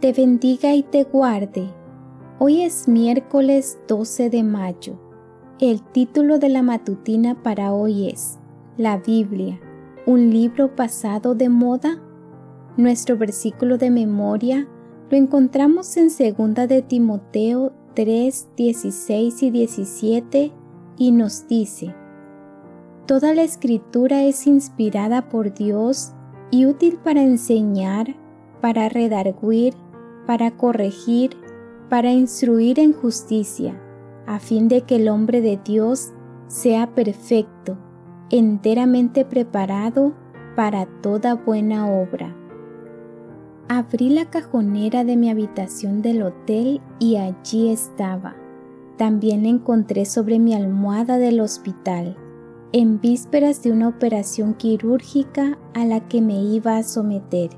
te bendiga y te guarde. Hoy es miércoles 12 de mayo. El título de la matutina para hoy es La Biblia, un libro pasado de moda. Nuestro versículo de memoria lo encontramos en 2 de Timoteo 3, 16 y 17 y nos dice, Toda la escritura es inspirada por Dios y útil para enseñar, para redarguir, para corregir, para instruir en justicia, a fin de que el hombre de Dios sea perfecto, enteramente preparado para toda buena obra. Abrí la cajonera de mi habitación del hotel y allí estaba. También encontré sobre mi almohada del hospital, en vísperas de una operación quirúrgica a la que me iba a someter.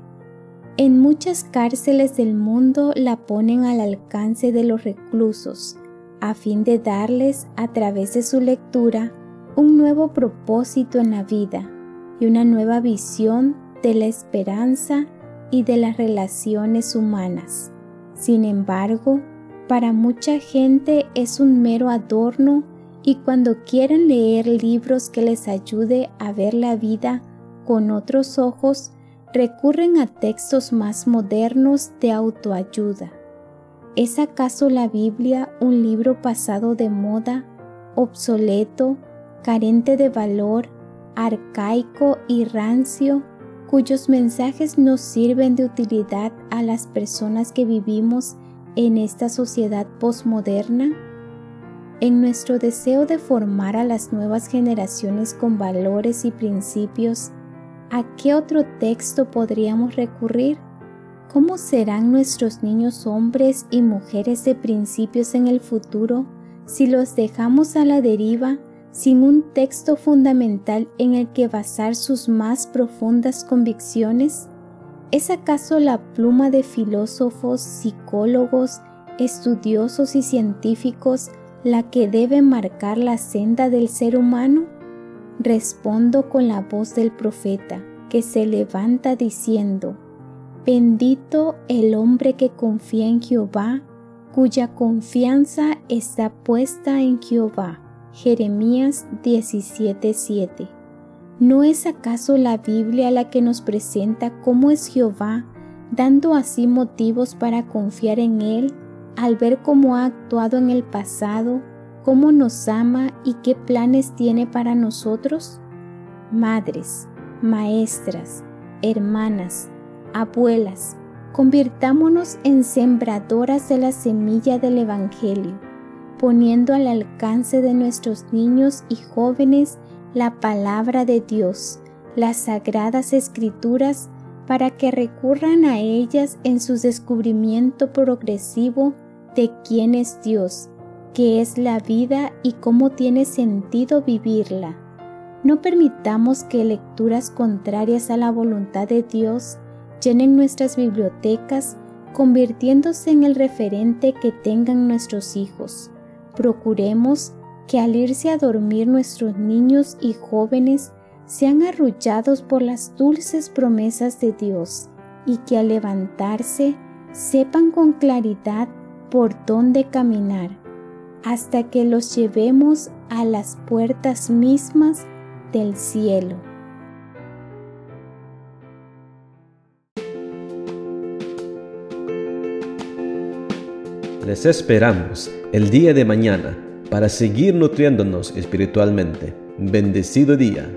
En muchas cárceles del mundo la ponen al alcance de los reclusos, a fin de darles, a través de su lectura, un nuevo propósito en la vida y una nueva visión de la esperanza y de las relaciones humanas. Sin embargo, para mucha gente es un mero adorno y cuando quieren leer libros que les ayude a ver la vida con otros ojos, recurren a textos más modernos de autoayuda. ¿Es acaso la Biblia un libro pasado de moda, obsoleto, carente de valor, arcaico y rancio, cuyos mensajes no sirven de utilidad a las personas que vivimos en esta sociedad posmoderna? En nuestro deseo de formar a las nuevas generaciones con valores y principios, ¿A qué otro texto podríamos recurrir? ¿Cómo serán nuestros niños hombres y mujeres de principios en el futuro si los dejamos a la deriva sin un texto fundamental en el que basar sus más profundas convicciones? ¿Es acaso la pluma de filósofos, psicólogos, estudiosos y científicos la que debe marcar la senda del ser humano? Respondo con la voz del profeta, que se levanta diciendo, Bendito el hombre que confía en Jehová, cuya confianza está puesta en Jehová. Jeremías 17:7. ¿No es acaso la Biblia la que nos presenta cómo es Jehová, dando así motivos para confiar en Él al ver cómo ha actuado en el pasado cómo nos ama y qué planes tiene para nosotros? Madres, maestras, hermanas, abuelas, convirtámonos en sembradoras de la semilla del Evangelio, poniendo al alcance de nuestros niños y jóvenes la palabra de Dios, las sagradas escrituras, para que recurran a ellas en su descubrimiento progresivo de quién es Dios qué es la vida y cómo tiene sentido vivirla. No permitamos que lecturas contrarias a la voluntad de Dios llenen nuestras bibliotecas convirtiéndose en el referente que tengan nuestros hijos. Procuremos que al irse a dormir nuestros niños y jóvenes sean arrullados por las dulces promesas de Dios y que al levantarse sepan con claridad por dónde caminar hasta que los llevemos a las puertas mismas del cielo. Les esperamos el día de mañana para seguir nutriéndonos espiritualmente. Bendecido día.